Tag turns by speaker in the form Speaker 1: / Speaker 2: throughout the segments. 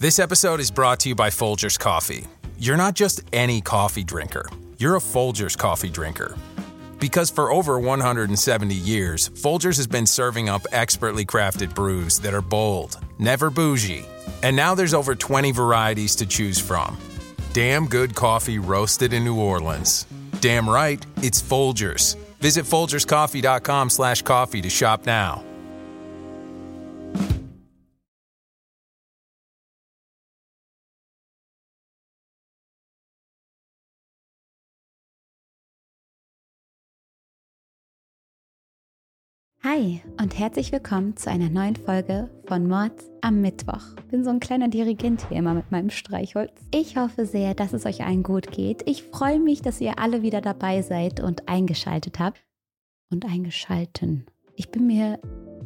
Speaker 1: This episode is brought to you by Folgers Coffee. You're not just any coffee drinker, you're a Folgers coffee drinker. Because for over 170 years, Folgers has been serving up expertly crafted brews that are bold, never bougie, and now there's over 20 varieties to choose from. Damn good coffee roasted in New Orleans. Damn right, it's Folgers. Visit folgerscoffee.com slash coffee to shop now.
Speaker 2: Und herzlich willkommen zu einer neuen Folge von Mord am Mittwoch. Bin so ein kleiner Dirigent hier immer mit meinem Streichholz. Ich hoffe sehr, dass es euch allen gut geht. Ich freue mich, dass ihr alle wieder dabei seid und eingeschaltet habt. Und eingeschalten. Ich bin mir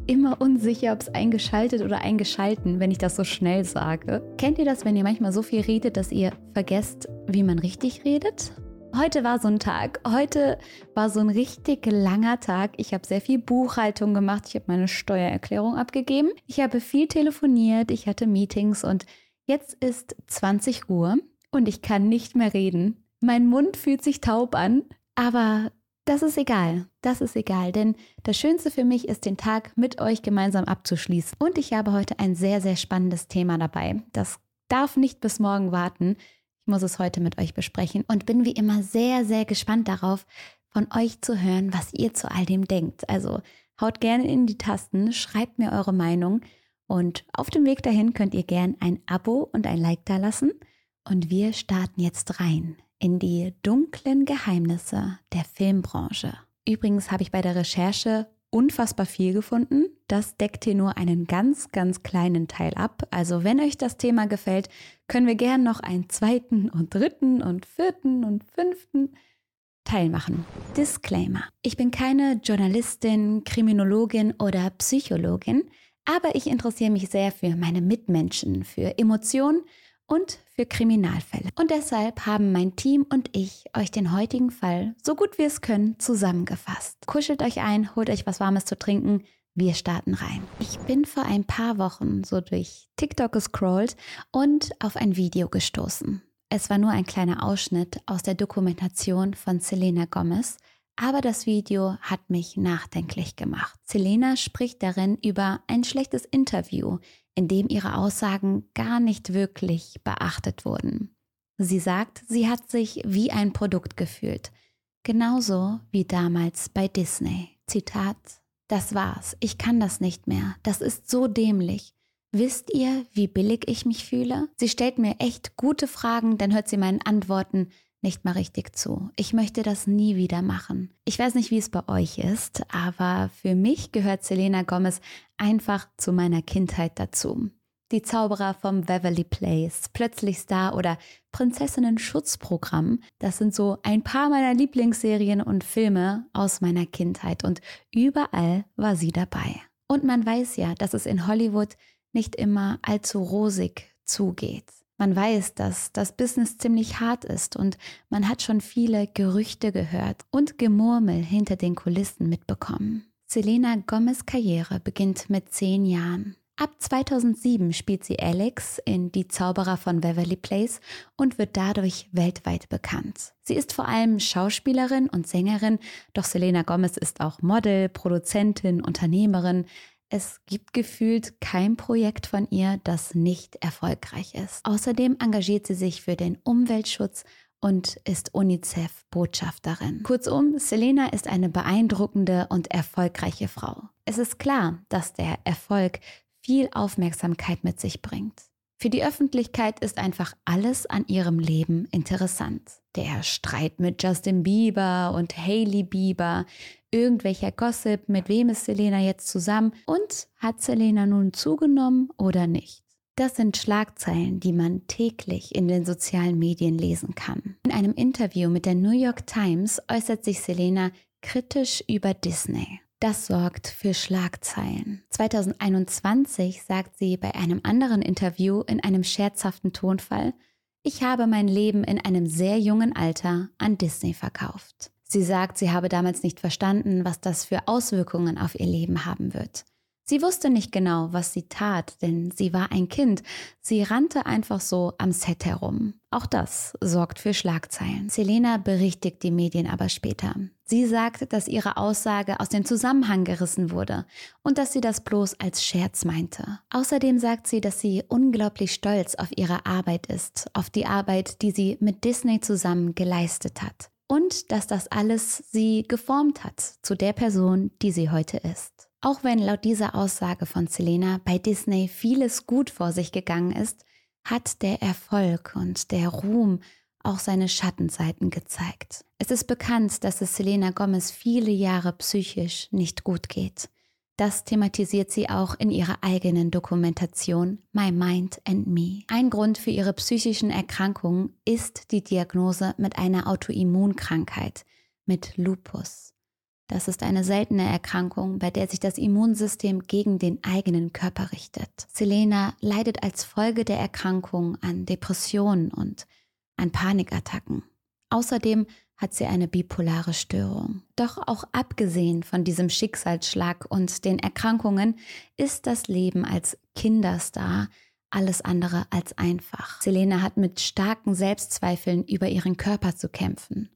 Speaker 2: immer unsicher, ob es eingeschaltet oder eingeschalten, wenn ich das so schnell sage. Kennt ihr das, wenn ihr manchmal so viel redet, dass ihr vergesst, wie man richtig redet? Heute war so ein Tag. Heute war so ein richtig langer Tag. Ich habe sehr viel Buchhaltung gemacht. Ich habe meine Steuererklärung abgegeben. Ich habe viel telefoniert. Ich hatte Meetings und jetzt ist 20 Uhr und ich kann nicht mehr reden. Mein Mund fühlt sich taub an, aber das ist egal. Das ist egal, denn das Schönste für mich ist, den Tag mit euch gemeinsam abzuschließen. Und ich habe heute ein sehr, sehr spannendes Thema dabei. Das darf nicht bis morgen warten. Ich muss es heute mit euch besprechen und bin wie immer sehr, sehr gespannt darauf, von euch zu hören, was ihr zu all dem denkt. Also haut gerne in die Tasten, schreibt mir eure Meinung und auf dem Weg dahin könnt ihr gern ein Abo und ein Like da lassen. Und wir starten jetzt rein in die dunklen Geheimnisse der Filmbranche. Übrigens habe ich bei der Recherche unfassbar viel gefunden. Das deckt hier nur einen ganz, ganz kleinen Teil ab. Also wenn euch das Thema gefällt, können wir gern noch einen zweiten und dritten und vierten und fünften Teil machen. Disclaimer. Ich bin keine Journalistin, Kriminologin oder Psychologin, aber ich interessiere mich sehr für meine Mitmenschen, für Emotionen und für Kriminalfälle. Und deshalb haben mein Team und ich euch den heutigen Fall, so gut wir es können, zusammengefasst. Kuschelt euch ein, holt euch was Warmes zu trinken. Wir starten rein. Ich bin vor ein paar Wochen so durch TikTok gescrollt und auf ein Video gestoßen. Es war nur ein kleiner Ausschnitt aus der Dokumentation von Selena Gomez, aber das Video hat mich nachdenklich gemacht. Selena spricht darin über ein schlechtes Interview, in dem ihre Aussagen gar nicht wirklich beachtet wurden. Sie sagt, sie hat sich wie ein Produkt gefühlt, genauso wie damals bei Disney. Zitat, das war's, ich kann das nicht mehr, das ist so dämlich. Wisst ihr, wie billig ich mich fühle? Sie stellt mir echt gute Fragen, dann hört sie meinen Antworten nicht mal richtig zu. Ich möchte das nie wieder machen. Ich weiß nicht, wie es bei euch ist, aber für mich gehört Selena Gomez einfach zu meiner Kindheit dazu. Die Zauberer vom Beverly Place, Plötzlich Star oder Prinzessinnen Schutzprogramm, das sind so ein paar meiner Lieblingsserien und Filme aus meiner Kindheit und überall war sie dabei. Und man weiß ja, dass es in Hollywood nicht immer allzu rosig zugeht. Man weiß, dass das Business ziemlich hart ist und man hat schon viele Gerüchte gehört und Gemurmel hinter den Kulissen mitbekommen. Selena Gomez Karriere beginnt mit zehn Jahren. Ab 2007 spielt sie Alex in Die Zauberer von Beverly Place und wird dadurch weltweit bekannt. Sie ist vor allem Schauspielerin und Sängerin, doch Selena Gomez ist auch Model, Produzentin, Unternehmerin, es gibt gefühlt kein Projekt von ihr, das nicht erfolgreich ist. Außerdem engagiert sie sich für den Umweltschutz und ist UNICEF-Botschafterin. Kurzum, Selena ist eine beeindruckende und erfolgreiche Frau. Es ist klar, dass der Erfolg viel Aufmerksamkeit mit sich bringt. Für die Öffentlichkeit ist einfach alles an ihrem Leben interessant. Der Streit mit Justin Bieber und Hailey Bieber, irgendwelcher Gossip, mit wem ist Selena jetzt zusammen und hat Selena nun zugenommen oder nicht. Das sind Schlagzeilen, die man täglich in den sozialen Medien lesen kann. In einem Interview mit der New York Times äußert sich Selena kritisch über Disney. Das sorgt für Schlagzeilen. 2021 sagt sie bei einem anderen Interview in einem scherzhaften Tonfall, ich habe mein Leben in einem sehr jungen Alter an Disney verkauft. Sie sagt, sie habe damals nicht verstanden, was das für Auswirkungen auf ihr Leben haben wird. Sie wusste nicht genau, was sie tat, denn sie war ein Kind. Sie rannte einfach so am Set herum. Auch das sorgt für Schlagzeilen. Selena berichtigt die Medien aber später. Sie sagt, dass ihre Aussage aus dem Zusammenhang gerissen wurde und dass sie das bloß als Scherz meinte. Außerdem sagt sie, dass sie unglaublich stolz auf ihre Arbeit ist, auf die Arbeit, die sie mit Disney zusammen geleistet hat. Und dass das alles sie geformt hat zu der Person, die sie heute ist. Auch wenn laut dieser Aussage von Selena bei Disney vieles gut vor sich gegangen ist, hat der Erfolg und der Ruhm auch seine Schattenseiten gezeigt. Es ist bekannt, dass es Selena Gomez viele Jahre psychisch nicht gut geht. Das thematisiert sie auch in ihrer eigenen Dokumentation My Mind and Me. Ein Grund für ihre psychischen Erkrankungen ist die Diagnose mit einer Autoimmunkrankheit, mit Lupus. Das ist eine seltene Erkrankung, bei der sich das Immunsystem gegen den eigenen Körper richtet. Selena leidet als Folge der Erkrankung an Depressionen und an Panikattacken. Außerdem hat sie eine bipolare Störung. Doch auch abgesehen von diesem Schicksalsschlag und den Erkrankungen ist das Leben als Kinderstar alles andere als einfach. Selena hat mit starken Selbstzweifeln über ihren Körper zu kämpfen.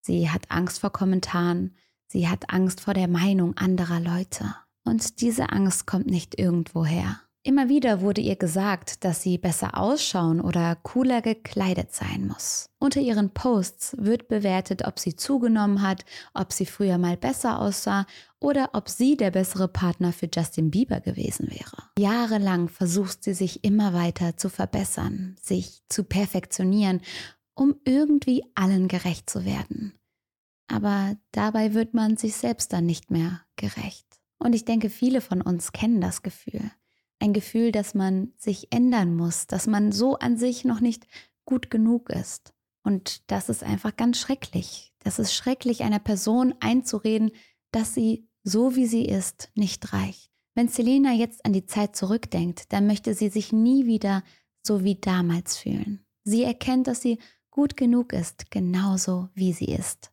Speaker 2: Sie hat Angst vor Kommentaren, Sie hat Angst vor der Meinung anderer Leute. Und diese Angst kommt nicht irgendwoher. Immer wieder wurde ihr gesagt, dass sie besser ausschauen oder cooler gekleidet sein muss. Unter ihren Posts wird bewertet, ob sie zugenommen hat, ob sie früher mal besser aussah oder ob sie der bessere Partner für Justin Bieber gewesen wäre. Jahrelang versucht sie sich immer weiter zu verbessern, sich zu perfektionieren, um irgendwie allen gerecht zu werden aber dabei wird man sich selbst dann nicht mehr gerecht. Und ich denke, viele von uns kennen das Gefühl. Ein Gefühl, dass man sich ändern muss, dass man so an sich noch nicht gut genug ist. Und das ist einfach ganz schrecklich. Das ist schrecklich, einer Person einzureden, dass sie so wie sie ist nicht reicht. Wenn Selena jetzt an die Zeit zurückdenkt, dann möchte sie sich nie wieder so wie damals fühlen. Sie erkennt, dass sie gut genug ist, genauso wie sie ist.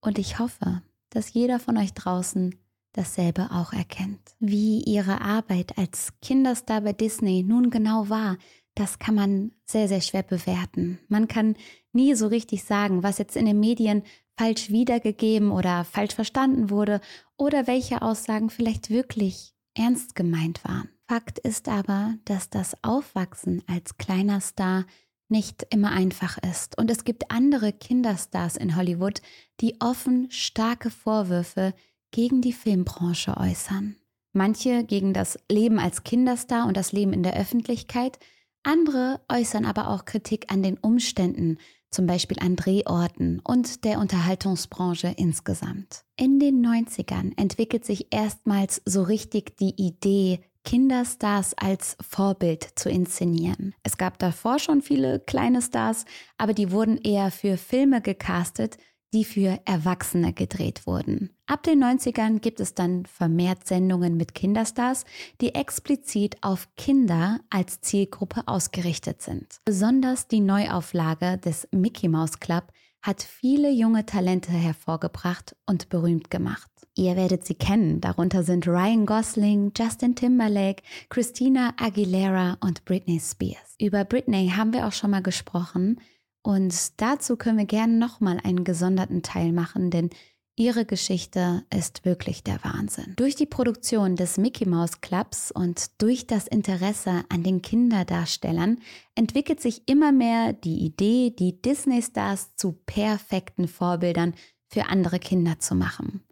Speaker 2: Und ich hoffe, dass jeder von euch draußen dasselbe auch erkennt. Wie ihre Arbeit als Kinderstar bei Disney nun genau war, das kann man sehr, sehr schwer bewerten. Man kann nie so richtig sagen, was jetzt in den Medien falsch wiedergegeben oder falsch verstanden wurde oder welche Aussagen vielleicht wirklich ernst gemeint waren. Fakt ist aber, dass das Aufwachsen als kleiner Star nicht immer einfach ist. Und es gibt andere Kinderstars in Hollywood, die offen starke Vorwürfe gegen die Filmbranche äußern. Manche gegen das Leben als Kinderstar und das Leben in der Öffentlichkeit, andere äußern aber auch Kritik an den Umständen, zum Beispiel an Drehorten und der Unterhaltungsbranche insgesamt. In den 90ern entwickelt sich erstmals so richtig die Idee Kinderstars als Vorbild zu inszenieren. Es gab davor schon viele kleine Stars, aber die wurden eher für Filme gecastet, die für Erwachsene gedreht wurden. Ab den 90ern gibt es dann vermehrt Sendungen mit Kinderstars, die explizit auf Kinder als Zielgruppe ausgerichtet sind. Besonders die Neuauflage des Mickey Mouse Club hat viele junge Talente hervorgebracht und berühmt gemacht. Ihr werdet sie kennen, darunter sind Ryan Gosling, Justin Timberlake, Christina Aguilera und Britney Spears. Über Britney haben wir auch schon mal gesprochen und dazu können wir gerne nochmal einen gesonderten Teil machen, denn Ihre Geschichte ist wirklich der Wahnsinn. Durch die Produktion des Mickey Mouse Clubs und durch das Interesse an den Kinderdarstellern entwickelt sich immer mehr die Idee, die Disney-Stars zu perfekten Vorbildern für andere Kinder zu machen.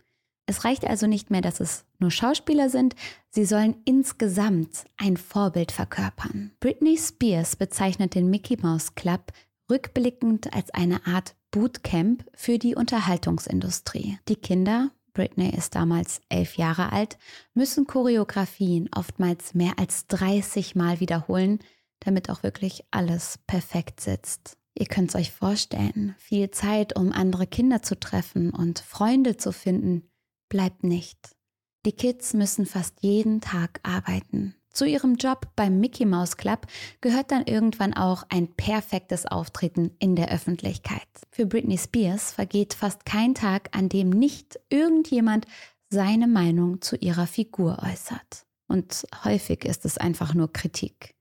Speaker 2: Es reicht also nicht mehr, dass es nur Schauspieler sind, sie sollen insgesamt ein Vorbild verkörpern. Britney Spears bezeichnet den Mickey Mouse Club rückblickend als eine Art Bootcamp für die Unterhaltungsindustrie. Die Kinder, Britney ist damals elf Jahre alt, müssen Choreografien oftmals mehr als 30 Mal wiederholen, damit auch wirklich alles perfekt sitzt. Ihr könnt es euch vorstellen, viel Zeit, um andere Kinder zu treffen und Freunde zu finden, bleibt nicht. Die Kids müssen fast jeden Tag arbeiten. Zu ihrem Job beim Mickey Mouse Club gehört dann irgendwann auch ein perfektes Auftreten in der Öffentlichkeit. Für Britney Spears vergeht fast kein Tag, an dem nicht irgendjemand seine Meinung zu ihrer Figur äußert. und häufig ist es einfach nur Kritik.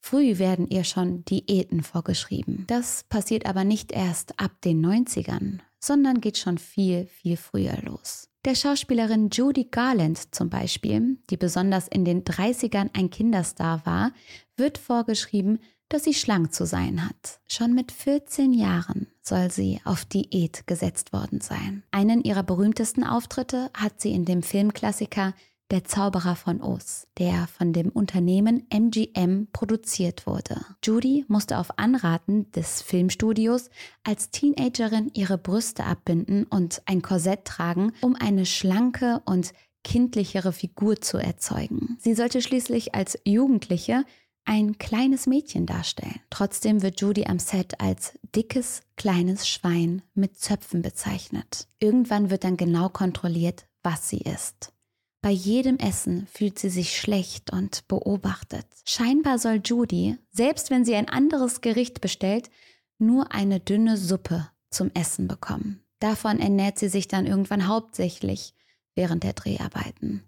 Speaker 2: Früh werden ihr schon Diäten vorgeschrieben. Das passiert aber nicht erst ab den 90ern, sondern geht schon viel, viel früher los. Der Schauspielerin Judy Garland zum Beispiel, die besonders in den 30ern ein Kinderstar war, wird vorgeschrieben, dass sie schlank zu sein hat. Schon mit 14 Jahren soll sie auf Diät gesetzt worden sein. Einen ihrer berühmtesten Auftritte hat sie in dem Filmklassiker der Zauberer von Oz, der von dem Unternehmen MGM produziert wurde. Judy musste auf Anraten des Filmstudios als Teenagerin ihre Brüste abbinden und ein Korsett tragen, um eine schlanke und kindlichere Figur zu erzeugen. Sie sollte schließlich als Jugendliche ein kleines Mädchen darstellen. Trotzdem wird Judy am Set als dickes, kleines Schwein mit Zöpfen bezeichnet. Irgendwann wird dann genau kontrolliert, was sie ist. Bei jedem Essen fühlt sie sich schlecht und beobachtet. Scheinbar soll Judy, selbst wenn sie ein anderes Gericht bestellt, nur eine dünne Suppe zum Essen bekommen. Davon ernährt sie sich dann irgendwann hauptsächlich während der Dreharbeiten.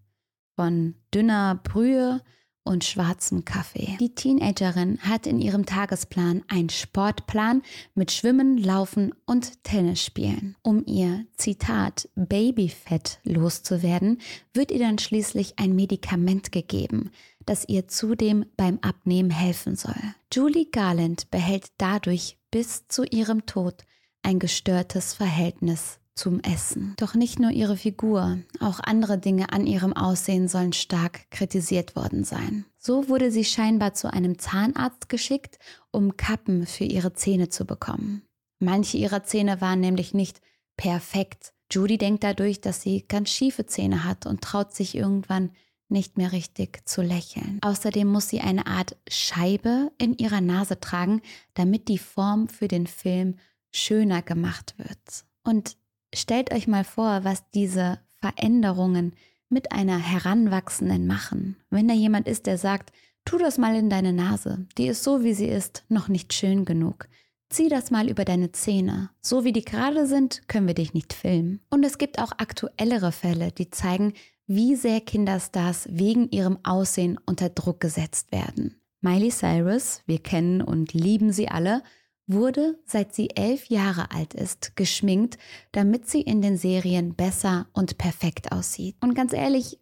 Speaker 2: Von dünner Brühe und schwarzem Kaffee. Die Teenagerin hat in ihrem Tagesplan einen Sportplan mit Schwimmen, Laufen und Tennis spielen. Um ihr Zitat Babyfett loszuwerden, wird ihr dann schließlich ein Medikament gegeben, das ihr zudem beim Abnehmen helfen soll. Julie Garland behält dadurch bis zu ihrem Tod ein gestörtes Verhältnis zum Essen. Doch nicht nur ihre Figur, auch andere Dinge an ihrem Aussehen sollen stark kritisiert worden sein. So wurde sie scheinbar zu einem Zahnarzt geschickt, um Kappen für ihre Zähne zu bekommen. Manche ihrer Zähne waren nämlich nicht perfekt. Judy denkt dadurch, dass sie ganz schiefe Zähne hat und traut sich irgendwann nicht mehr richtig zu lächeln. Außerdem muss sie eine Art Scheibe in ihrer Nase tragen, damit die Form für den Film schöner gemacht wird. Und Stellt euch mal vor, was diese Veränderungen mit einer Heranwachsenden machen. Wenn da jemand ist, der sagt, tu das mal in deine Nase, die ist so, wie sie ist, noch nicht schön genug. Zieh das mal über deine Zähne. So wie die gerade sind, können wir dich nicht filmen. Und es gibt auch aktuellere Fälle, die zeigen, wie sehr Kinderstars wegen ihrem Aussehen unter Druck gesetzt werden. Miley Cyrus, wir kennen und lieben sie alle, wurde, seit sie elf Jahre alt ist, geschminkt, damit sie in den Serien besser und perfekt aussieht. Und ganz ehrlich,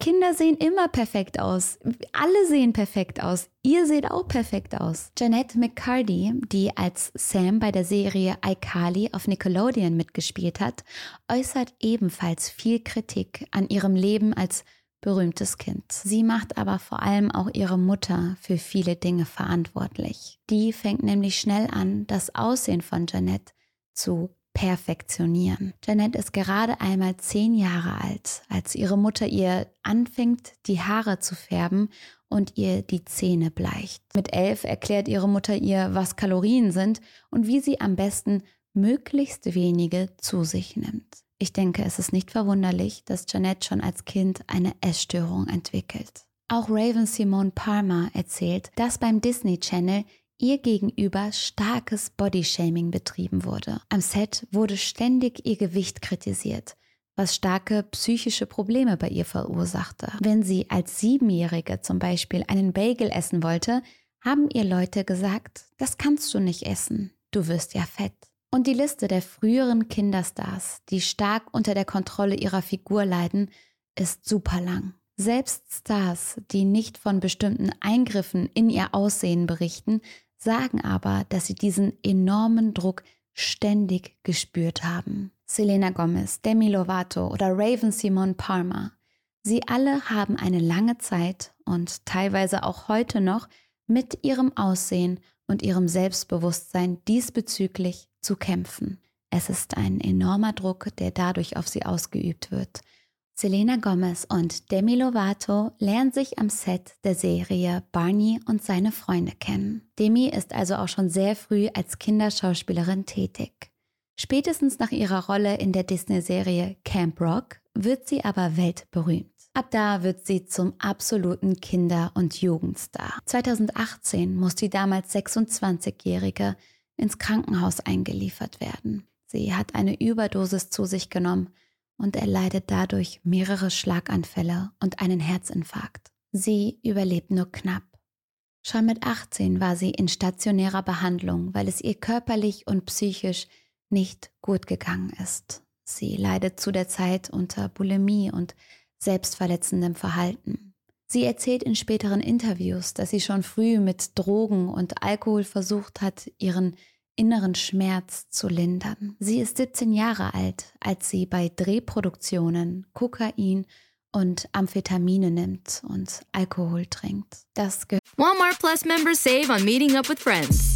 Speaker 2: Kinder sehen immer perfekt aus. Alle sehen perfekt aus. Ihr seht auch perfekt aus. Jeanette McCarty, die als Sam bei der Serie iCarly auf Nickelodeon mitgespielt hat, äußert ebenfalls viel Kritik an ihrem Leben als berühmtes Kind. Sie macht aber vor allem auch ihre Mutter für viele Dinge verantwortlich. Die fängt nämlich schnell an, das Aussehen von Janet zu perfektionieren. Janet ist gerade einmal zehn Jahre alt, als ihre Mutter ihr anfängt, die Haare zu färben und ihr die Zähne bleicht. Mit elf erklärt ihre Mutter ihr, was Kalorien sind und wie sie am besten möglichst wenige zu sich nimmt. Ich denke, es ist nicht verwunderlich, dass Janet schon als Kind eine Essstörung entwickelt. Auch Raven Simone Palmer erzählt, dass beim Disney Channel ihr gegenüber starkes Bodyshaming betrieben wurde. Am Set wurde ständig ihr Gewicht kritisiert, was starke psychische Probleme bei ihr verursachte. Wenn sie als Siebenjährige zum Beispiel einen Bagel essen wollte, haben ihr Leute gesagt, das kannst du nicht essen, du wirst ja fett. Und die Liste der früheren Kinderstars, die stark unter der Kontrolle ihrer Figur leiden, ist super lang. Selbst Stars, die nicht von bestimmten Eingriffen in ihr Aussehen berichten, sagen aber, dass sie diesen enormen Druck ständig gespürt haben. Selena Gomez, Demi Lovato oder Raven Simon Palmer. Sie alle haben eine lange Zeit und teilweise auch heute noch mit ihrem Aussehen und ihrem Selbstbewusstsein diesbezüglich zu kämpfen. Es ist ein enormer Druck, der dadurch auf sie ausgeübt wird. Selena Gomez und Demi Lovato lernen sich am Set der Serie Barney und seine Freunde kennen. Demi ist also auch schon sehr früh als Kinderschauspielerin tätig. Spätestens nach ihrer Rolle in der Disney-Serie Camp Rock wird sie aber weltberühmt. Ab da wird sie zum absoluten Kinder- und Jugendstar. 2018 muss die damals 26-Jährige ins Krankenhaus eingeliefert werden. Sie hat eine Überdosis zu sich genommen und er leidet dadurch mehrere Schlaganfälle und einen Herzinfarkt. Sie überlebt nur knapp. Schon mit 18 war sie in stationärer Behandlung, weil es ihr körperlich und psychisch nicht gut gegangen ist. Sie leidet zu der Zeit unter Bulimie und selbstverletzendem Verhalten. Sie erzählt in späteren Interviews, dass sie schon früh mit Drogen und Alkohol versucht hat, ihren inneren Schmerz zu lindern. Sie ist 17 Jahre alt, als sie bei Drehproduktionen Kokain und Amphetamine nimmt und Alkohol trinkt. Das
Speaker 3: Walmart Plus members save on meeting up with friends.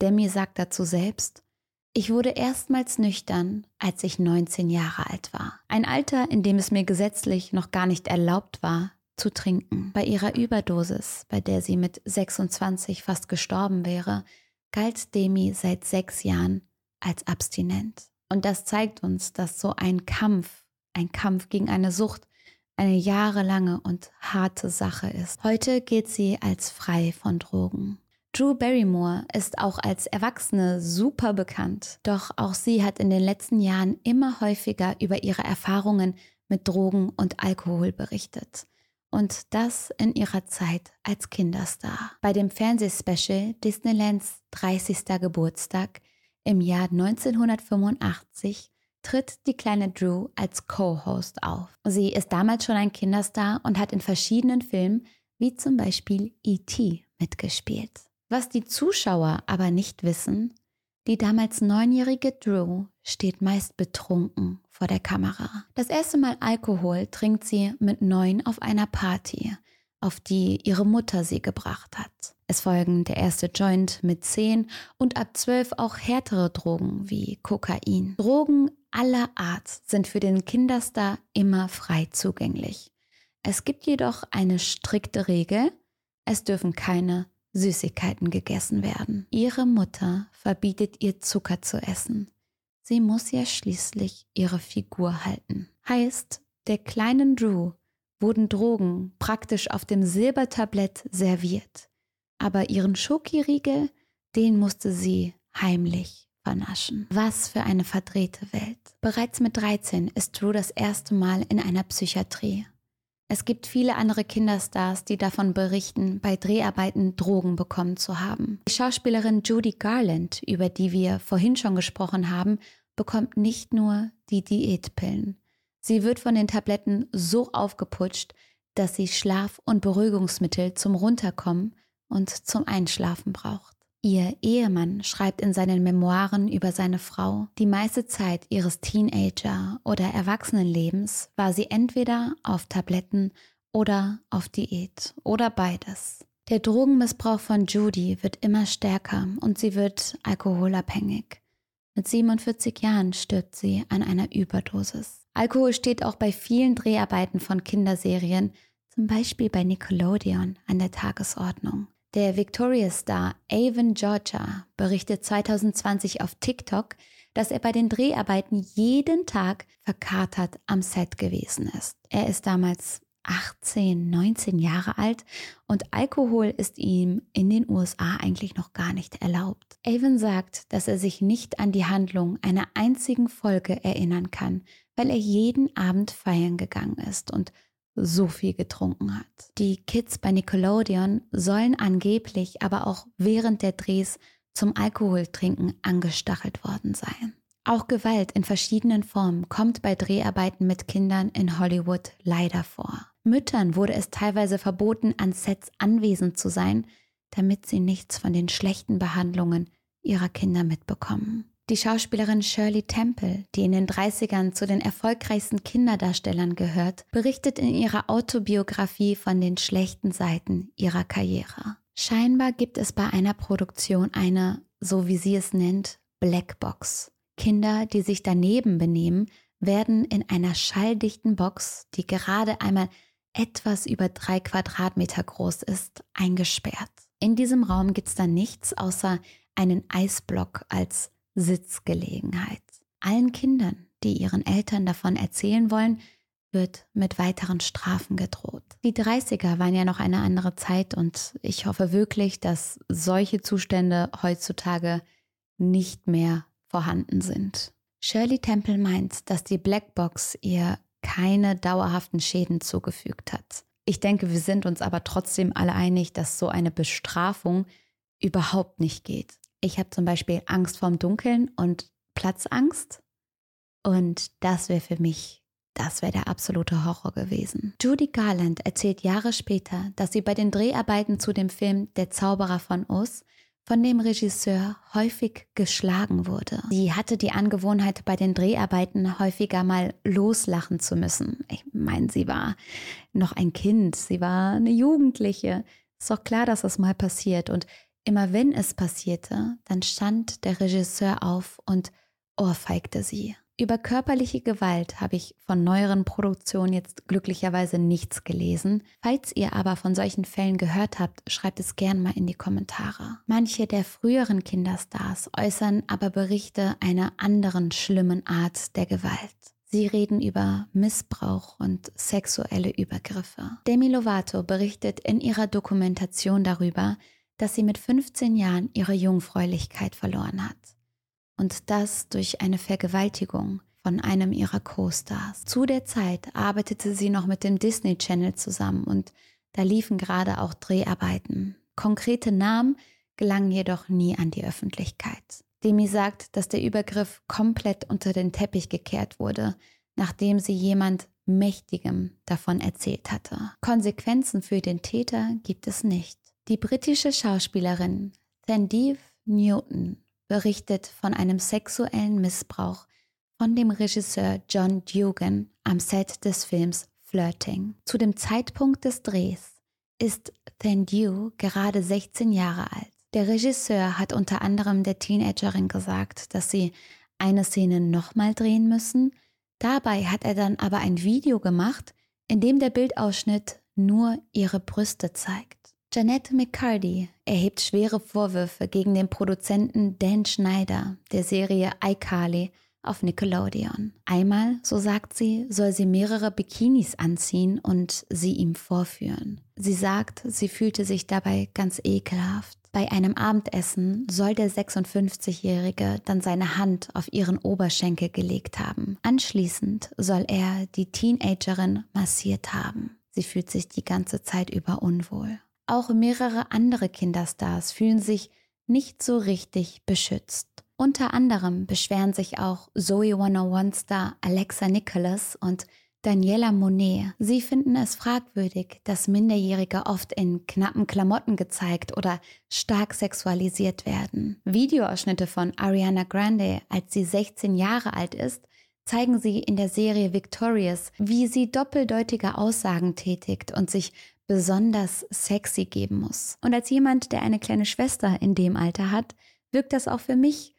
Speaker 2: Demi sagt dazu selbst, ich wurde erstmals nüchtern, als ich 19 Jahre alt war. Ein Alter, in dem es mir gesetzlich noch gar nicht erlaubt war, zu trinken. Bei ihrer Überdosis, bei der sie mit 26 fast gestorben wäre, galt Demi seit sechs Jahren als abstinent. Und das zeigt uns, dass so ein Kampf, ein Kampf gegen eine Sucht, eine jahrelange und harte Sache ist. Heute geht sie als frei von Drogen. Drew Barrymore ist auch als Erwachsene super bekannt, doch auch sie hat in den letzten Jahren immer häufiger über ihre Erfahrungen mit Drogen und Alkohol berichtet. Und das in ihrer Zeit als Kinderstar. Bei dem Fernsehspecial Disneylands 30. Geburtstag im Jahr 1985 tritt die kleine Drew als Co-Host auf. Sie ist damals schon ein Kinderstar und hat in verschiedenen Filmen, wie zum Beispiel E.T., mitgespielt. Was die Zuschauer aber nicht wissen, die damals neunjährige Drew steht meist betrunken vor der Kamera. Das erste Mal Alkohol trinkt sie mit neun auf einer Party, auf die ihre Mutter sie gebracht hat. Es folgen der erste Joint mit zehn und ab zwölf auch härtere Drogen wie Kokain. Drogen aller Art sind für den Kinderstar immer frei zugänglich. Es gibt jedoch eine strikte Regel, es dürfen keine Süßigkeiten gegessen werden. Ihre Mutter verbietet ihr Zucker zu essen. Sie muss ja schließlich ihre Figur halten. Heißt, der kleinen Drew wurden Drogen praktisch auf dem Silbertablett serviert. Aber ihren Schokiriegel, den musste sie heimlich vernaschen. Was für eine verdrehte Welt. Bereits mit 13 ist Drew das erste Mal in einer Psychiatrie. Es gibt viele andere Kinderstars, die davon berichten, bei Dreharbeiten Drogen bekommen zu haben. Die Schauspielerin Judy Garland, über die wir vorhin schon gesprochen haben, bekommt nicht nur die Diätpillen. Sie wird von den Tabletten so aufgeputscht, dass sie Schlaf- und Beruhigungsmittel zum Runterkommen und zum Einschlafen braucht. Ihr Ehemann schreibt in seinen Memoiren über seine Frau, die meiste Zeit ihres Teenager- oder Erwachsenenlebens war sie entweder auf Tabletten oder auf Diät oder beides. Der Drogenmissbrauch von Judy wird immer stärker und sie wird alkoholabhängig. Mit 47 Jahren stirbt sie an einer Überdosis. Alkohol steht auch bei vielen Dreharbeiten von Kinderserien, zum Beispiel bei Nickelodeon, an der Tagesordnung. Der Victorious-Star Avon Georgia berichtet 2020 auf TikTok, dass er bei den Dreharbeiten jeden Tag verkatert am Set gewesen ist. Er ist damals 18, 19 Jahre alt und Alkohol ist ihm in den USA eigentlich noch gar nicht erlaubt. Avon sagt, dass er sich nicht an die Handlung einer einzigen Folge erinnern kann, weil er jeden Abend feiern gegangen ist und so viel getrunken hat. Die Kids bei Nickelodeon sollen angeblich aber auch während der Drehs zum Alkoholtrinken angestachelt worden sein. Auch Gewalt in verschiedenen Formen kommt bei Dreharbeiten mit Kindern in Hollywood leider vor. Müttern wurde es teilweise verboten, an Sets anwesend zu sein, damit sie nichts von den schlechten Behandlungen ihrer Kinder mitbekommen. Die Schauspielerin Shirley Temple, die in den 30ern zu den erfolgreichsten Kinderdarstellern gehört, berichtet in ihrer Autobiografie von den schlechten Seiten ihrer Karriere. Scheinbar gibt es bei einer Produktion eine, so wie sie es nennt, Blackbox. Kinder, die sich daneben benehmen, werden in einer schalldichten Box, die gerade einmal etwas über drei Quadratmeter groß ist, eingesperrt. In diesem Raum gibt es dann nichts außer einen Eisblock als Sitzgelegenheit. Allen Kindern, die ihren Eltern davon erzählen wollen, wird mit weiteren Strafen gedroht. Die 30er waren ja noch eine andere Zeit und ich hoffe wirklich, dass solche Zustände heutzutage nicht mehr vorhanden sind. Shirley Temple meint, dass die Blackbox ihr keine dauerhaften Schäden zugefügt hat. Ich denke, wir sind uns aber trotzdem alle einig, dass so eine Bestrafung überhaupt nicht geht. Ich habe zum Beispiel Angst vorm Dunkeln und Platzangst. Und das wäre für mich, das wäre der absolute Horror gewesen. Judy Garland erzählt Jahre später, dass sie bei den Dreharbeiten zu dem Film Der Zauberer von Oz von dem Regisseur häufig geschlagen wurde. Sie hatte die Angewohnheit, bei den Dreharbeiten häufiger mal loslachen zu müssen. Ich meine, sie war noch ein Kind, sie war eine Jugendliche. Ist doch klar, dass das mal passiert. Und immer wenn es passierte, dann stand der Regisseur auf und ohrfeigte sie. Über körperliche Gewalt habe ich von neueren Produktionen jetzt glücklicherweise nichts gelesen. Falls ihr aber von solchen Fällen gehört habt, schreibt es gern mal in die Kommentare. Manche der früheren Kinderstars äußern aber Berichte einer anderen schlimmen Art der Gewalt. Sie reden über Missbrauch und sexuelle Übergriffe. Demi Lovato berichtet in ihrer Dokumentation darüber, dass sie mit 15 Jahren ihre Jungfräulichkeit verloren hat und das durch eine Vergewaltigung von einem ihrer Co-Stars. Zu der Zeit arbeitete sie noch mit dem Disney Channel zusammen und da liefen gerade auch Dreharbeiten. Konkrete Namen gelangen jedoch nie an die Öffentlichkeit. Demi sagt, dass der Übergriff komplett unter den Teppich gekehrt wurde, nachdem sie jemand Mächtigem davon erzählt hatte. Konsequenzen für den Täter gibt es nicht. Die britische Schauspielerin Thandeve Newton berichtet von einem sexuellen Missbrauch von dem Regisseur John Dugan am Set des Films Flirting. Zu dem Zeitpunkt des Drehs ist Thandew gerade 16 Jahre alt. Der Regisseur hat unter anderem der Teenagerin gesagt, dass sie eine Szene nochmal drehen müssen. Dabei hat er dann aber ein Video gemacht, in dem der Bildausschnitt nur ihre Brüste zeigt. Janette McCarty erhebt schwere Vorwürfe gegen den Produzenten Dan Schneider der Serie iCarly auf Nickelodeon. Einmal, so sagt sie, soll sie mehrere Bikinis anziehen und sie ihm vorführen. Sie sagt, sie fühlte sich dabei ganz ekelhaft. Bei einem Abendessen soll der 56-Jährige dann seine Hand auf ihren Oberschenkel gelegt haben. Anschließend soll er die Teenagerin massiert haben. Sie fühlt sich die ganze Zeit über unwohl. Auch mehrere andere Kinderstars fühlen sich nicht so richtig beschützt. Unter anderem beschweren sich auch Zoe 101-Star Alexa Nicholas und Daniela Monet. Sie finden es fragwürdig, dass Minderjährige oft in knappen Klamotten gezeigt oder stark sexualisiert werden. Videoausschnitte von Ariana Grande, als sie 16 Jahre alt ist, zeigen sie in der Serie Victorious, wie sie doppeldeutige Aussagen tätigt und sich besonders sexy geben muss. Und als jemand, der eine kleine Schwester in dem Alter hat, wirkt das auch für mich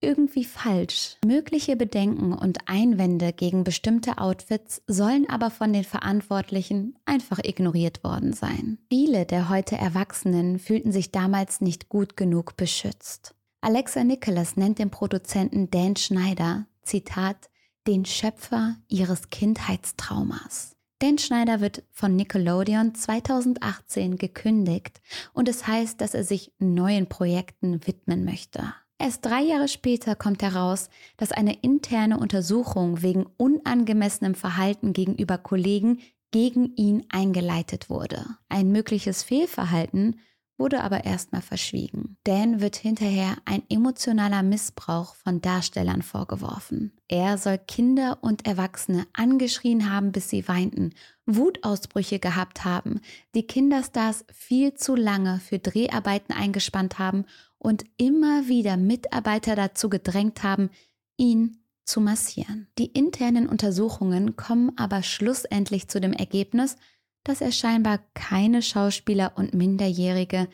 Speaker 2: irgendwie falsch. Mögliche Bedenken und Einwände gegen bestimmte Outfits sollen aber von den Verantwortlichen einfach ignoriert worden sein. Viele der heute Erwachsenen fühlten sich damals nicht gut genug beschützt. Alexa Nicholas nennt den Produzenten Dan Schneider, Zitat, den Schöpfer ihres Kindheitstraumas. Dan Schneider wird von Nickelodeon 2018 gekündigt und es heißt, dass er sich neuen Projekten widmen möchte. Erst drei Jahre später kommt heraus, dass eine interne Untersuchung wegen unangemessenem Verhalten gegenüber Kollegen gegen ihn eingeleitet wurde. Ein mögliches Fehlverhalten wurde aber erstmal verschwiegen. Dan wird hinterher ein emotionaler Missbrauch von Darstellern vorgeworfen. Er soll Kinder und Erwachsene angeschrien haben, bis sie weinten, Wutausbrüche gehabt haben, die Kinderstars viel zu lange für Dreharbeiten eingespannt haben und immer wieder Mitarbeiter dazu gedrängt haben, ihn zu massieren. Die internen Untersuchungen kommen aber schlussendlich zu dem Ergebnis, dass er scheinbar keine Schauspieler und Minderjährige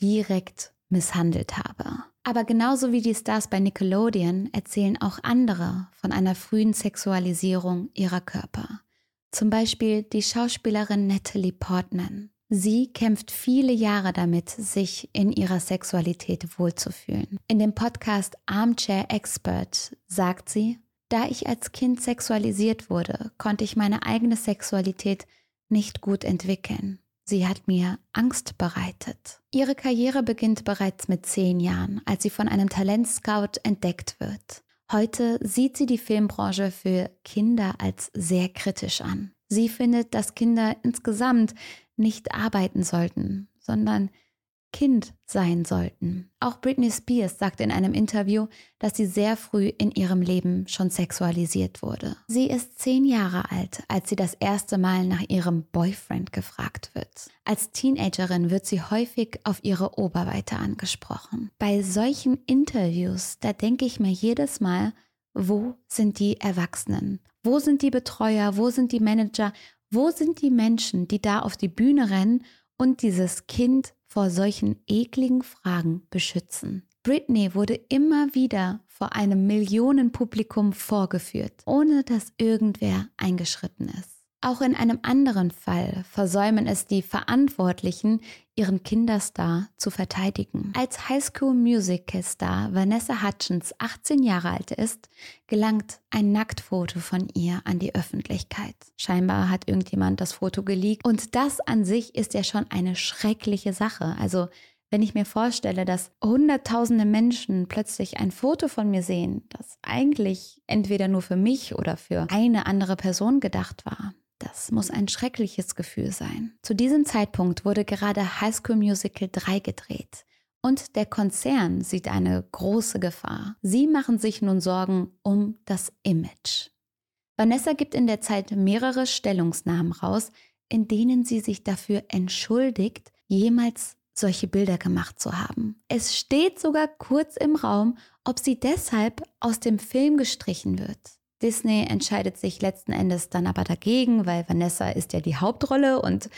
Speaker 2: direkt misshandelt habe. Aber genauso wie die Stars bei Nickelodeon erzählen auch andere von einer frühen Sexualisierung ihrer Körper. Zum Beispiel die Schauspielerin Natalie Portman. Sie kämpft viele Jahre damit, sich in ihrer Sexualität wohlzufühlen. In dem Podcast Armchair Expert sagt sie, da ich als Kind sexualisiert wurde, konnte ich meine eigene Sexualität nicht gut entwickeln. Sie hat mir Angst bereitet. Ihre Karriere beginnt bereits mit zehn Jahren, als sie von einem Talentscout entdeckt wird. Heute sieht sie die Filmbranche für Kinder als sehr kritisch an. Sie findet, dass Kinder insgesamt nicht arbeiten sollten, sondern Kind sein sollten. Auch Britney Spears sagte in einem Interview, dass sie sehr früh in ihrem Leben schon sexualisiert wurde. Sie ist zehn Jahre alt, als sie das erste Mal nach ihrem Boyfriend gefragt wird. Als Teenagerin wird sie häufig auf ihre Oberweite angesprochen. Bei solchen Interviews, da denke ich mir jedes Mal, wo sind die Erwachsenen? Wo sind die Betreuer? Wo sind die Manager? Wo sind die Menschen, die da auf die Bühne rennen und dieses Kind vor solchen ekligen Fragen beschützen? Britney wurde immer wieder vor einem Millionenpublikum vorgeführt, ohne dass irgendwer eingeschritten ist. Auch in einem anderen Fall versäumen es die Verantwortlichen, ihren Kinderstar zu verteidigen. Als Highschool Musical Star Vanessa Hutchins 18 Jahre alt ist, gelangt ein Nacktfoto von ihr an die Öffentlichkeit. Scheinbar hat irgendjemand das Foto geleakt und das an sich ist ja schon eine schreckliche Sache. Also wenn ich mir vorstelle, dass hunderttausende Menschen plötzlich ein Foto von mir sehen, das eigentlich entweder nur für mich oder für eine andere Person gedacht war, das muss ein schreckliches Gefühl sein. Zu diesem Zeitpunkt wurde gerade High School Musical 3 gedreht. Und der Konzern sieht eine große Gefahr. Sie machen sich nun Sorgen um das Image. Vanessa gibt in der Zeit mehrere Stellungsnahmen raus, in denen sie sich dafür entschuldigt, jemals solche Bilder gemacht zu haben. Es steht sogar kurz im Raum, ob sie deshalb aus dem Film gestrichen wird. Disney entscheidet sich letzten Endes dann aber dagegen, weil Vanessa ist ja die Hauptrolle und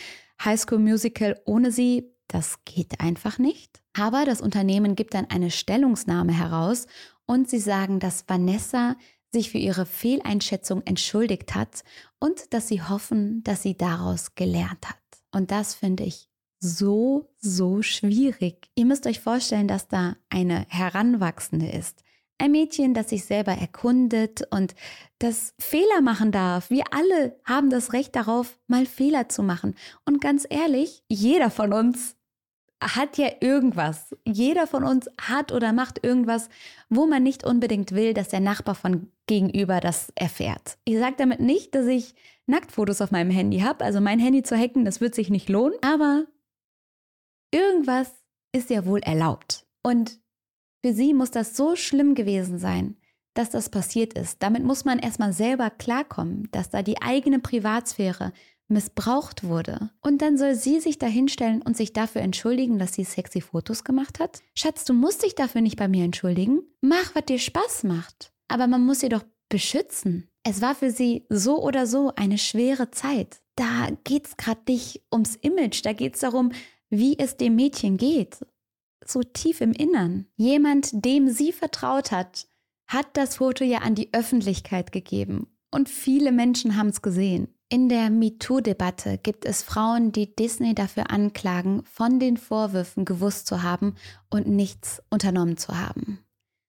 Speaker 2: High School Musical ohne sie, das geht einfach nicht. Aber das Unternehmen gibt dann eine Stellungnahme heraus und sie sagen, dass Vanessa sich für ihre Fehleinschätzung entschuldigt hat und dass sie hoffen, dass sie daraus gelernt hat. Und das finde ich so, so schwierig. Ihr müsst euch vorstellen, dass da eine Heranwachsende ist, ein Mädchen, das sich selber erkundet und das Fehler machen darf. Wir alle haben das Recht darauf, mal Fehler zu machen. Und ganz ehrlich, jeder von uns hat ja irgendwas. Jeder von uns hat oder macht irgendwas, wo man nicht unbedingt will, dass der Nachbar von gegenüber das erfährt. Ich sage damit nicht, dass ich Nacktfotos auf meinem Handy habe. Also mein Handy zu hacken, das wird sich nicht lohnen. Aber irgendwas ist ja wohl erlaubt. Und für sie muss das so schlimm gewesen sein, dass das passiert ist. Damit muss man erstmal selber klarkommen, dass da die eigene Privatsphäre missbraucht wurde. Und dann soll sie sich dahinstellen und sich dafür entschuldigen, dass sie sexy Fotos gemacht hat? Schatz, du musst dich dafür nicht bei mir entschuldigen. Mach, was dir Spaß macht. Aber man muss sie doch beschützen. Es war für sie so oder so eine schwere Zeit. Da geht es gerade nicht ums Image, da geht es darum, wie es dem Mädchen geht so tief im Innern. Jemand, dem sie vertraut hat, hat das Foto ja an die Öffentlichkeit gegeben. Und viele Menschen haben es gesehen. In der MeToo-Debatte gibt es Frauen, die Disney dafür anklagen, von den Vorwürfen gewusst zu haben und nichts unternommen zu haben.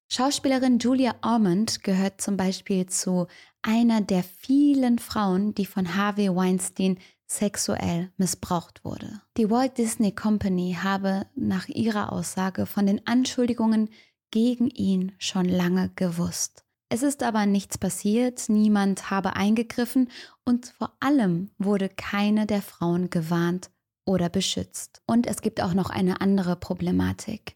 Speaker 2: Schauspielerin Julia Ormond gehört zum Beispiel zu einer der vielen Frauen, die von Harvey Weinstein sexuell missbraucht wurde. Die Walt Disney Company habe nach ihrer Aussage von den Anschuldigungen gegen ihn schon lange gewusst. Es ist aber nichts passiert, niemand habe eingegriffen und vor allem wurde keine der Frauen gewarnt oder beschützt. Und es gibt auch noch eine andere Problematik,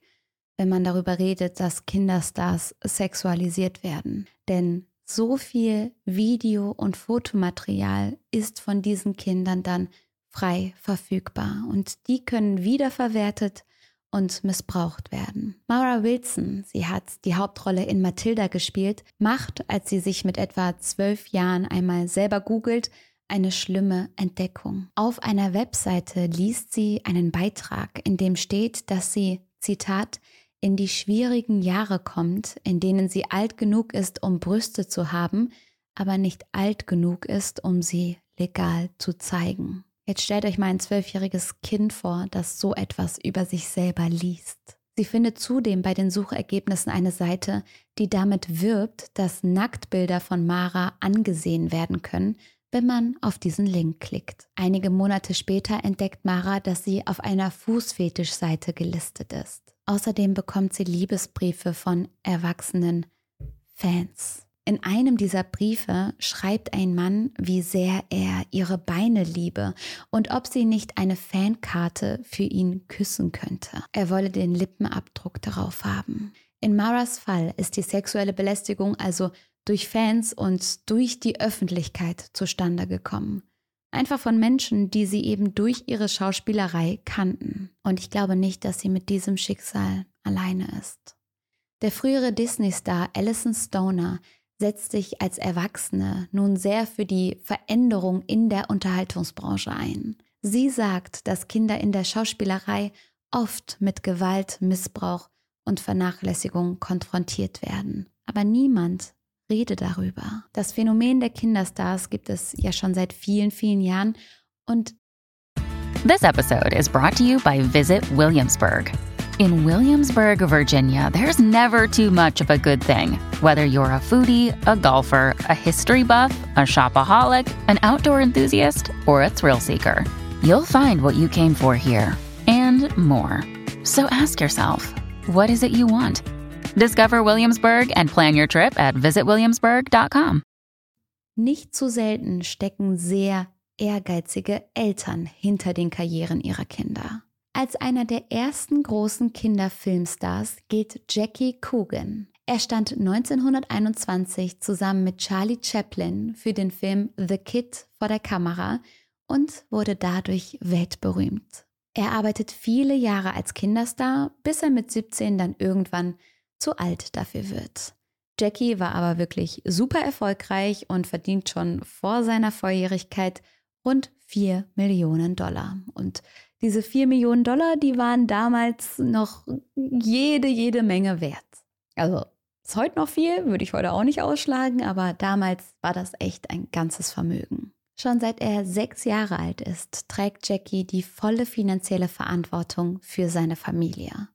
Speaker 2: wenn man darüber redet, dass Kinderstars sexualisiert werden. Denn so viel Video- und Fotomaterial ist von diesen Kindern dann frei verfügbar und die können wiederverwertet und missbraucht werden. Mara Wilson, sie hat die Hauptrolle in Matilda gespielt, macht, als sie sich mit etwa zwölf Jahren einmal selber googelt, eine schlimme Entdeckung. Auf einer Webseite liest sie einen Beitrag, in dem steht, dass sie, Zitat, in die schwierigen Jahre kommt, in denen sie alt genug ist, um Brüste zu haben, aber nicht alt genug ist, um sie legal zu zeigen. Jetzt stellt euch mal ein zwölfjähriges Kind vor, das so etwas über sich selber liest. Sie findet zudem bei den Suchergebnissen eine Seite, die damit wirbt, dass Nacktbilder von Mara angesehen werden können, wenn man auf diesen Link klickt. Einige Monate später entdeckt Mara, dass sie auf einer Fußfetischseite gelistet ist. Außerdem bekommt sie Liebesbriefe von erwachsenen Fans. In einem dieser Briefe schreibt ein Mann, wie sehr er ihre Beine liebe und ob sie nicht eine Fankarte für ihn küssen könnte. Er wolle den Lippenabdruck darauf haben. In Maras Fall ist die sexuelle Belästigung also durch Fans und durch die Öffentlichkeit zustande gekommen. Einfach von Menschen, die sie eben durch ihre Schauspielerei kannten. Und ich glaube nicht, dass sie mit diesem Schicksal alleine ist. Der frühere Disney-Star Alison Stoner setzt sich als Erwachsene nun sehr für die Veränderung in der Unterhaltungsbranche ein. Sie sagt, dass Kinder in der Schauspielerei oft mit Gewalt, Missbrauch und Vernachlässigung konfrontiert werden. Aber niemand rede darüber. Das Phänomen der Kinderstars gibt es ja schon seit vielen, vielen Jahren und
Speaker 4: This episode is brought to you by Visit Williamsburg. In Williamsburg, Virginia, there's never too much of a good thing. Whether you're a foodie, a golfer, a history buff, a shopaholic, an outdoor enthusiast, or a thrill seeker, you'll find what you came for here and more. So ask yourself, what is it you want? Discover Williamsburg and plan your trip at visitwilliamsburg.com.
Speaker 2: Nicht zu selten stecken sehr ehrgeizige Eltern hinter den Karrieren ihrer Kinder. Als einer der ersten großen Kinderfilmstars gilt Jackie Coogan. Er stand 1921 zusammen mit Charlie Chaplin für den Film The Kid vor der Kamera und wurde dadurch weltberühmt. Er arbeitet viele Jahre als Kinderstar, bis er mit 17 dann irgendwann zu alt dafür wird. Jackie war aber wirklich super erfolgreich und verdient schon vor seiner Volljährigkeit rund 4 Millionen Dollar. Und diese 4 Millionen Dollar, die waren damals noch jede, jede Menge wert. Also ist heute noch viel, würde ich heute auch nicht ausschlagen, aber damals war das echt ein ganzes Vermögen. Schon seit er sechs Jahre alt ist, trägt Jackie die volle finanzielle Verantwortung für seine Familie.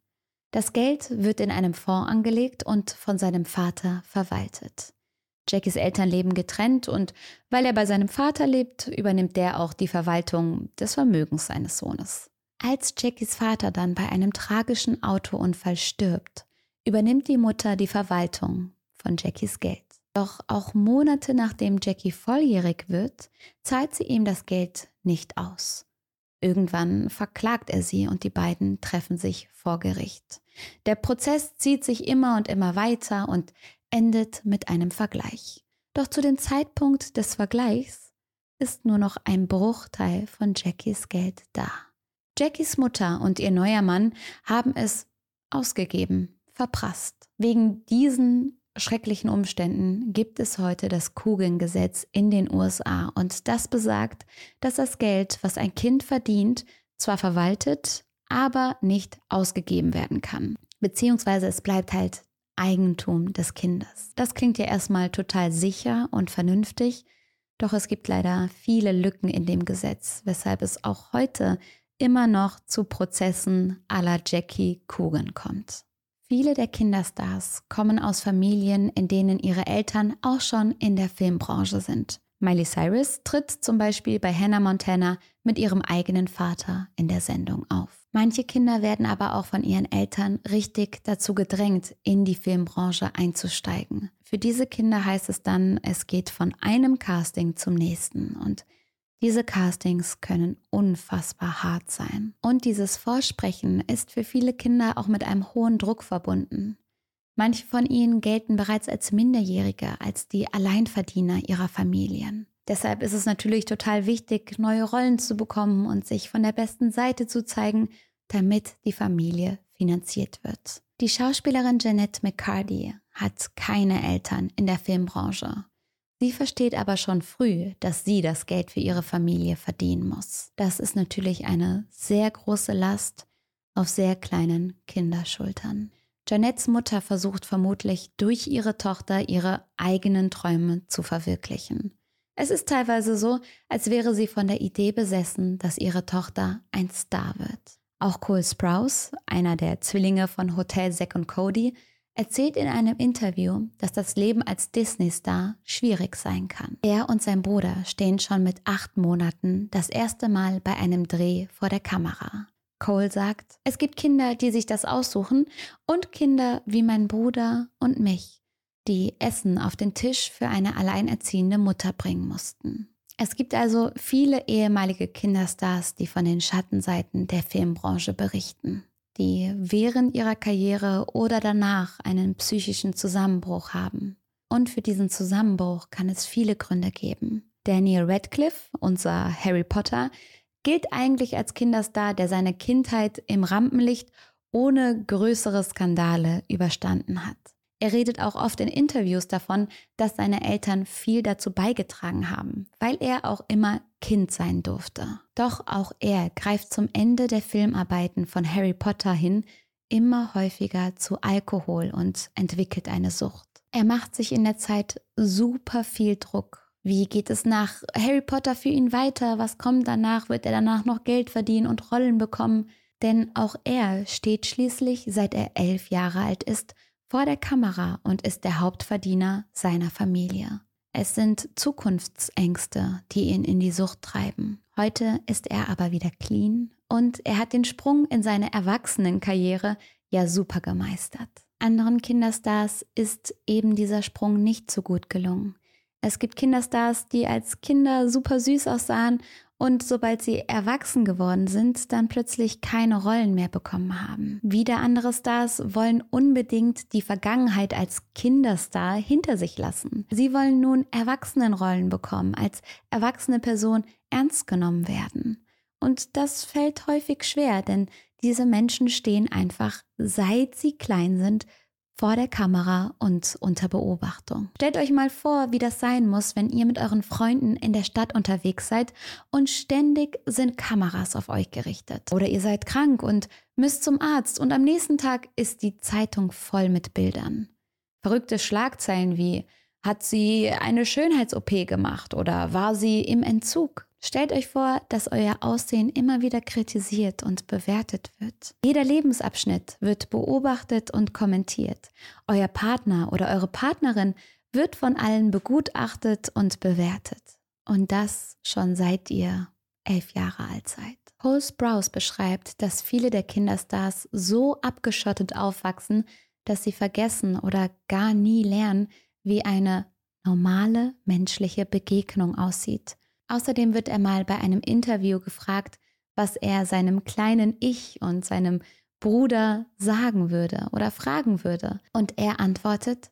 Speaker 2: Das Geld wird in einem Fonds angelegt und von seinem Vater verwaltet. Jackies Eltern leben getrennt und weil er bei seinem Vater lebt, übernimmt der auch die Verwaltung des Vermögens seines Sohnes. Als Jackies Vater dann bei einem tragischen Autounfall stirbt, übernimmt die Mutter die Verwaltung von Jackies Geld. Doch auch Monate nachdem Jackie volljährig wird, zahlt sie ihm das Geld nicht aus. Irgendwann verklagt er sie und die beiden treffen sich vor Gericht. Der Prozess zieht sich immer und immer weiter und endet mit einem Vergleich. Doch zu dem Zeitpunkt des Vergleichs ist nur noch ein Bruchteil von Jackies Geld da. Jackies Mutter und ihr neuer Mann haben es ausgegeben, verprasst. Wegen diesen schrecklichen Umständen gibt es heute das Kugelngesetz in den USA und das besagt, dass das Geld, was ein Kind verdient, zwar verwaltet, aber nicht ausgegeben werden kann. Beziehungsweise es bleibt halt Eigentum des Kindes. Das klingt ja erstmal total sicher und vernünftig, doch es gibt leider viele Lücken in dem Gesetz, weshalb es auch heute immer noch zu Prozessen à la Jackie Coogan kommt. Viele der Kinderstars kommen aus Familien, in denen ihre Eltern auch schon in der Filmbranche sind. Miley Cyrus tritt zum Beispiel bei Hannah Montana mit ihrem eigenen Vater in der Sendung auf. Manche Kinder werden aber auch von ihren Eltern richtig dazu gedrängt, in die Filmbranche einzusteigen. Für diese Kinder heißt es dann, es geht von einem Casting zum nächsten und diese Castings können unfassbar hart sein. Und dieses Vorsprechen ist für viele Kinder auch mit einem hohen Druck verbunden. Manche von ihnen gelten bereits als Minderjährige, als die Alleinverdiener ihrer Familien. Deshalb ist es natürlich total wichtig, neue Rollen zu bekommen und sich von der besten Seite zu zeigen, damit die Familie finanziert wird. Die Schauspielerin Jeanette McCarty hat keine Eltern in der Filmbranche. Sie versteht aber schon früh, dass sie das Geld für ihre Familie verdienen muss. Das ist natürlich eine sehr große Last auf sehr kleinen Kinderschultern. Janettes Mutter versucht vermutlich durch ihre Tochter ihre eigenen Träume zu verwirklichen. Es ist teilweise so, als wäre sie von der Idee besessen, dass ihre Tochter ein Star wird. Auch Cole Sprouse, einer der Zwillinge von Hotel Zack und Cody, erzählt in einem Interview, dass das Leben als Disney-Star schwierig sein kann. Er und sein Bruder stehen schon mit acht Monaten das erste Mal bei einem Dreh vor der Kamera. Cole sagt, es gibt Kinder, die sich das aussuchen und Kinder wie mein Bruder und mich, die Essen auf den Tisch für eine alleinerziehende Mutter bringen mussten. Es gibt also viele ehemalige Kinderstars, die von den Schattenseiten der Filmbranche berichten die während ihrer Karriere oder danach einen psychischen Zusammenbruch haben. Und für diesen Zusammenbruch kann es viele Gründe geben. Daniel Radcliffe, unser Harry Potter, gilt eigentlich als Kinderstar, der seine Kindheit im Rampenlicht ohne größere Skandale überstanden hat. Er redet auch oft in Interviews davon, dass seine Eltern viel dazu beigetragen haben, weil er auch immer Kind sein durfte. Doch auch er greift zum Ende der Filmarbeiten von Harry Potter hin immer häufiger zu Alkohol und entwickelt eine Sucht. Er macht sich in der Zeit super viel Druck. Wie geht es nach Harry Potter für ihn weiter? Was kommt danach? Wird er danach noch Geld verdienen und Rollen bekommen? Denn auch er steht schließlich, seit er elf Jahre alt ist, vor der Kamera und ist der Hauptverdiener seiner Familie. Es sind Zukunftsängste, die ihn in die Sucht treiben. Heute ist er aber wieder clean und er hat den Sprung in seine Erwachsenenkarriere ja super gemeistert. Anderen Kinderstars ist eben dieser Sprung nicht so gut gelungen. Es gibt Kinderstars, die als Kinder super süß aussahen und sobald sie erwachsen geworden sind, dann plötzlich keine Rollen mehr bekommen haben. Wieder andere Stars wollen unbedingt die Vergangenheit als Kinderstar hinter sich lassen. Sie wollen nun Erwachsenenrollen bekommen, als erwachsene Person ernst genommen werden. Und das fällt häufig schwer, denn diese Menschen stehen einfach, seit sie klein sind, vor der Kamera und unter Beobachtung. Stellt euch mal vor, wie das sein muss, wenn ihr mit euren Freunden in der Stadt unterwegs seid und ständig sind Kameras auf euch gerichtet. Oder ihr seid krank und müsst zum Arzt und am nächsten Tag ist die Zeitung voll mit Bildern. Verrückte Schlagzeilen wie hat sie eine Schönheits-OP gemacht oder war sie im Entzug? Stellt euch vor, dass euer Aussehen immer wieder kritisiert und bewertet wird. Jeder Lebensabschnitt wird beobachtet und kommentiert. Euer Partner oder eure Partnerin wird von allen begutachtet und bewertet. Und das schon seit ihr elf Jahre alt seid. Cole Sprouse beschreibt, dass viele der Kinderstars so abgeschottet aufwachsen, dass sie vergessen oder gar nie lernen, wie eine normale menschliche Begegnung aussieht Außerdem wird er mal bei einem Interview gefragt, was er seinem kleinen Ich und seinem Bruder sagen würde oder fragen würde. Und er antwortet,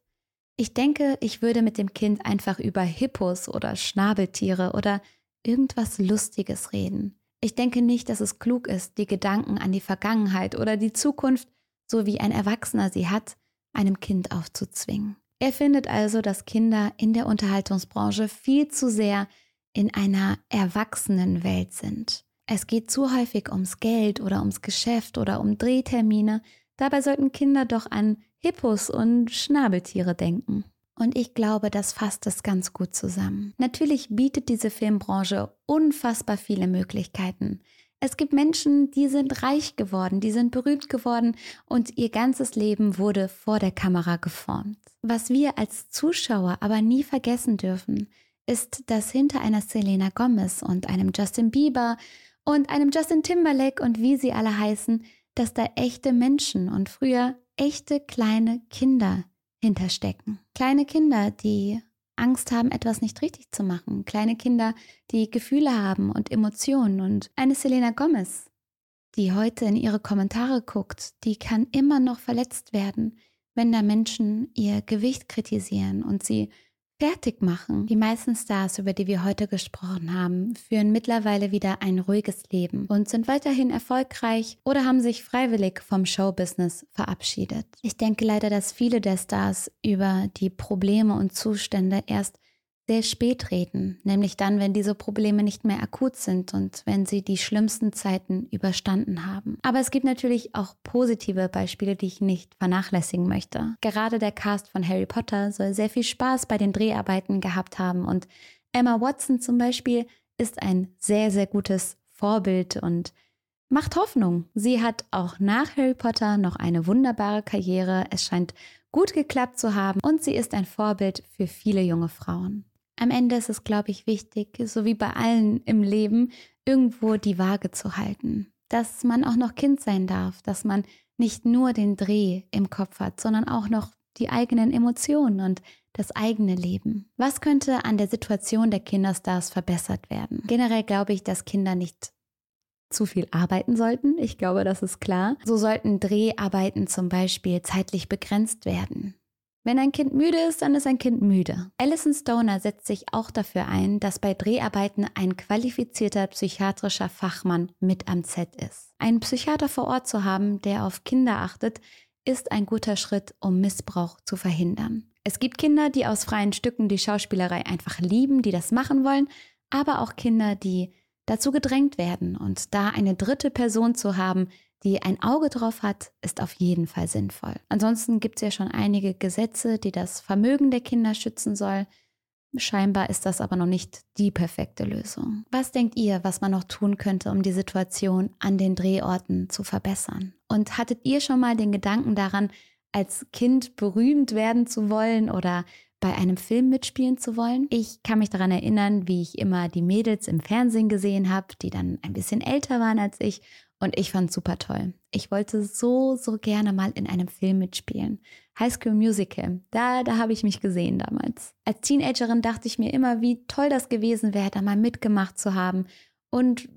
Speaker 2: ich denke, ich würde mit dem Kind einfach über Hippos oder Schnabeltiere oder irgendwas Lustiges reden. Ich denke nicht, dass es klug ist, die Gedanken an die Vergangenheit oder die Zukunft, so wie ein Erwachsener sie hat, einem Kind aufzuzwingen. Er findet also, dass Kinder in der Unterhaltungsbranche viel zu sehr in einer erwachsenen Welt sind. Es geht zu häufig ums Geld oder ums Geschäft oder um Drehtermine. Dabei sollten Kinder doch an Hippos und Schnabeltiere denken. Und ich glaube, das fasst es ganz gut zusammen. Natürlich bietet diese Filmbranche unfassbar viele Möglichkeiten. Es gibt Menschen, die sind reich geworden, die sind berühmt geworden und ihr ganzes Leben wurde vor der Kamera geformt. Was wir als Zuschauer aber nie vergessen dürfen, ist, dass hinter einer Selena Gomez und einem Justin Bieber und einem Justin Timberlake und wie sie alle heißen, dass da echte Menschen und früher echte kleine Kinder hinterstecken. Kleine Kinder, die Angst haben, etwas nicht richtig zu machen. Kleine Kinder, die Gefühle haben und Emotionen. Und eine Selena Gomez, die heute in ihre Kommentare guckt, die kann immer noch verletzt werden, wenn da Menschen ihr Gewicht kritisieren und sie fertig machen. Die meisten Stars, über die wir heute gesprochen haben, führen mittlerweile wieder ein ruhiges Leben und sind weiterhin erfolgreich oder haben sich freiwillig vom Showbusiness verabschiedet. Ich denke leider, dass viele der Stars über die Probleme und Zustände erst sehr spät reden, nämlich dann, wenn diese Probleme nicht mehr akut sind und wenn sie die schlimmsten Zeiten überstanden haben. Aber es gibt natürlich auch positive Beispiele, die ich nicht vernachlässigen möchte. Gerade der Cast von Harry Potter soll sehr viel Spaß bei den Dreharbeiten gehabt haben und Emma Watson zum Beispiel ist ein sehr, sehr gutes Vorbild und macht Hoffnung. Sie hat auch nach Harry Potter noch eine wunderbare Karriere. Es scheint gut geklappt zu haben und sie ist ein Vorbild für viele junge Frauen. Am Ende ist es, glaube ich, wichtig, so wie bei allen im Leben, irgendwo die Waage zu halten. Dass man auch noch Kind sein darf, dass man nicht nur den Dreh im Kopf hat, sondern auch noch die eigenen Emotionen und das eigene Leben. Was könnte an der Situation der Kinderstars verbessert werden? Generell glaube ich, dass Kinder nicht zu viel arbeiten sollten. Ich glaube, das ist klar. So sollten Dreharbeiten zum Beispiel zeitlich begrenzt werden. Wenn ein Kind müde ist, dann ist ein Kind müde. Alison Stoner setzt sich auch dafür ein, dass bei Dreharbeiten ein qualifizierter psychiatrischer Fachmann mit am Set ist. Einen Psychiater vor Ort zu haben, der auf Kinder achtet, ist ein guter Schritt, um Missbrauch zu verhindern. Es gibt Kinder, die aus freien Stücken die Schauspielerei einfach lieben, die das machen wollen, aber auch Kinder, die dazu gedrängt werden. Und da eine dritte Person zu haben, die ein Auge drauf hat, ist auf jeden Fall sinnvoll. Ansonsten gibt es ja schon einige Gesetze, die das Vermögen der Kinder schützen soll. Scheinbar ist das aber noch nicht die perfekte Lösung. Was denkt ihr, was man noch tun könnte, um die Situation an den Drehorten zu verbessern? Und hattet ihr schon mal den Gedanken daran, als Kind berühmt werden zu wollen oder bei einem Film mitspielen zu wollen. Ich kann mich daran erinnern, wie ich immer die Mädels im Fernsehen gesehen habe, die dann ein bisschen älter waren als ich und ich fand es super toll. Ich wollte so, so gerne mal in einem Film mitspielen. High School Musical, da, da habe ich mich gesehen damals. Als Teenagerin dachte ich mir immer, wie toll das gewesen wäre, da mal mitgemacht zu haben und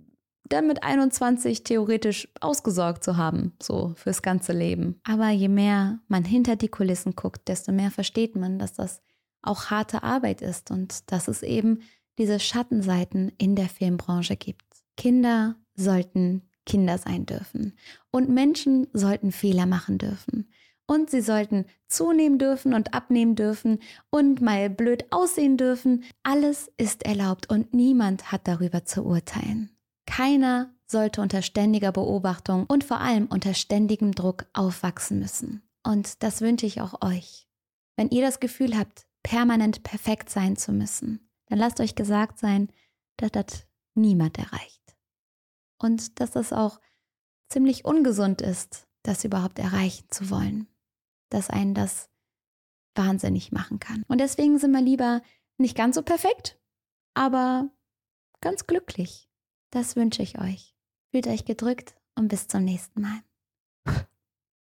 Speaker 2: dann mit 21 theoretisch ausgesorgt zu haben, so fürs ganze Leben. Aber je mehr man hinter die Kulissen guckt, desto mehr versteht man, dass das auch harte Arbeit ist und dass es eben diese Schattenseiten in der Filmbranche gibt. Kinder sollten Kinder sein dürfen. Und Menschen sollten Fehler machen dürfen. Und sie sollten zunehmen dürfen und abnehmen dürfen und mal blöd aussehen dürfen. Alles ist erlaubt und niemand hat darüber zu urteilen. Keiner sollte unter ständiger Beobachtung und vor allem unter ständigem Druck aufwachsen müssen. Und das wünsche ich auch euch. Wenn ihr das Gefühl habt, permanent perfekt sein zu müssen, dann lasst euch gesagt sein, dass das niemand erreicht und dass das auch ziemlich ungesund ist, das überhaupt erreichen zu wollen, dass einen das wahnsinnig machen kann. Und deswegen sind wir lieber nicht ganz so perfekt, aber ganz glücklich. Das wünsche ich euch. Fühlt euch gedrückt und bis zum nächsten Mal.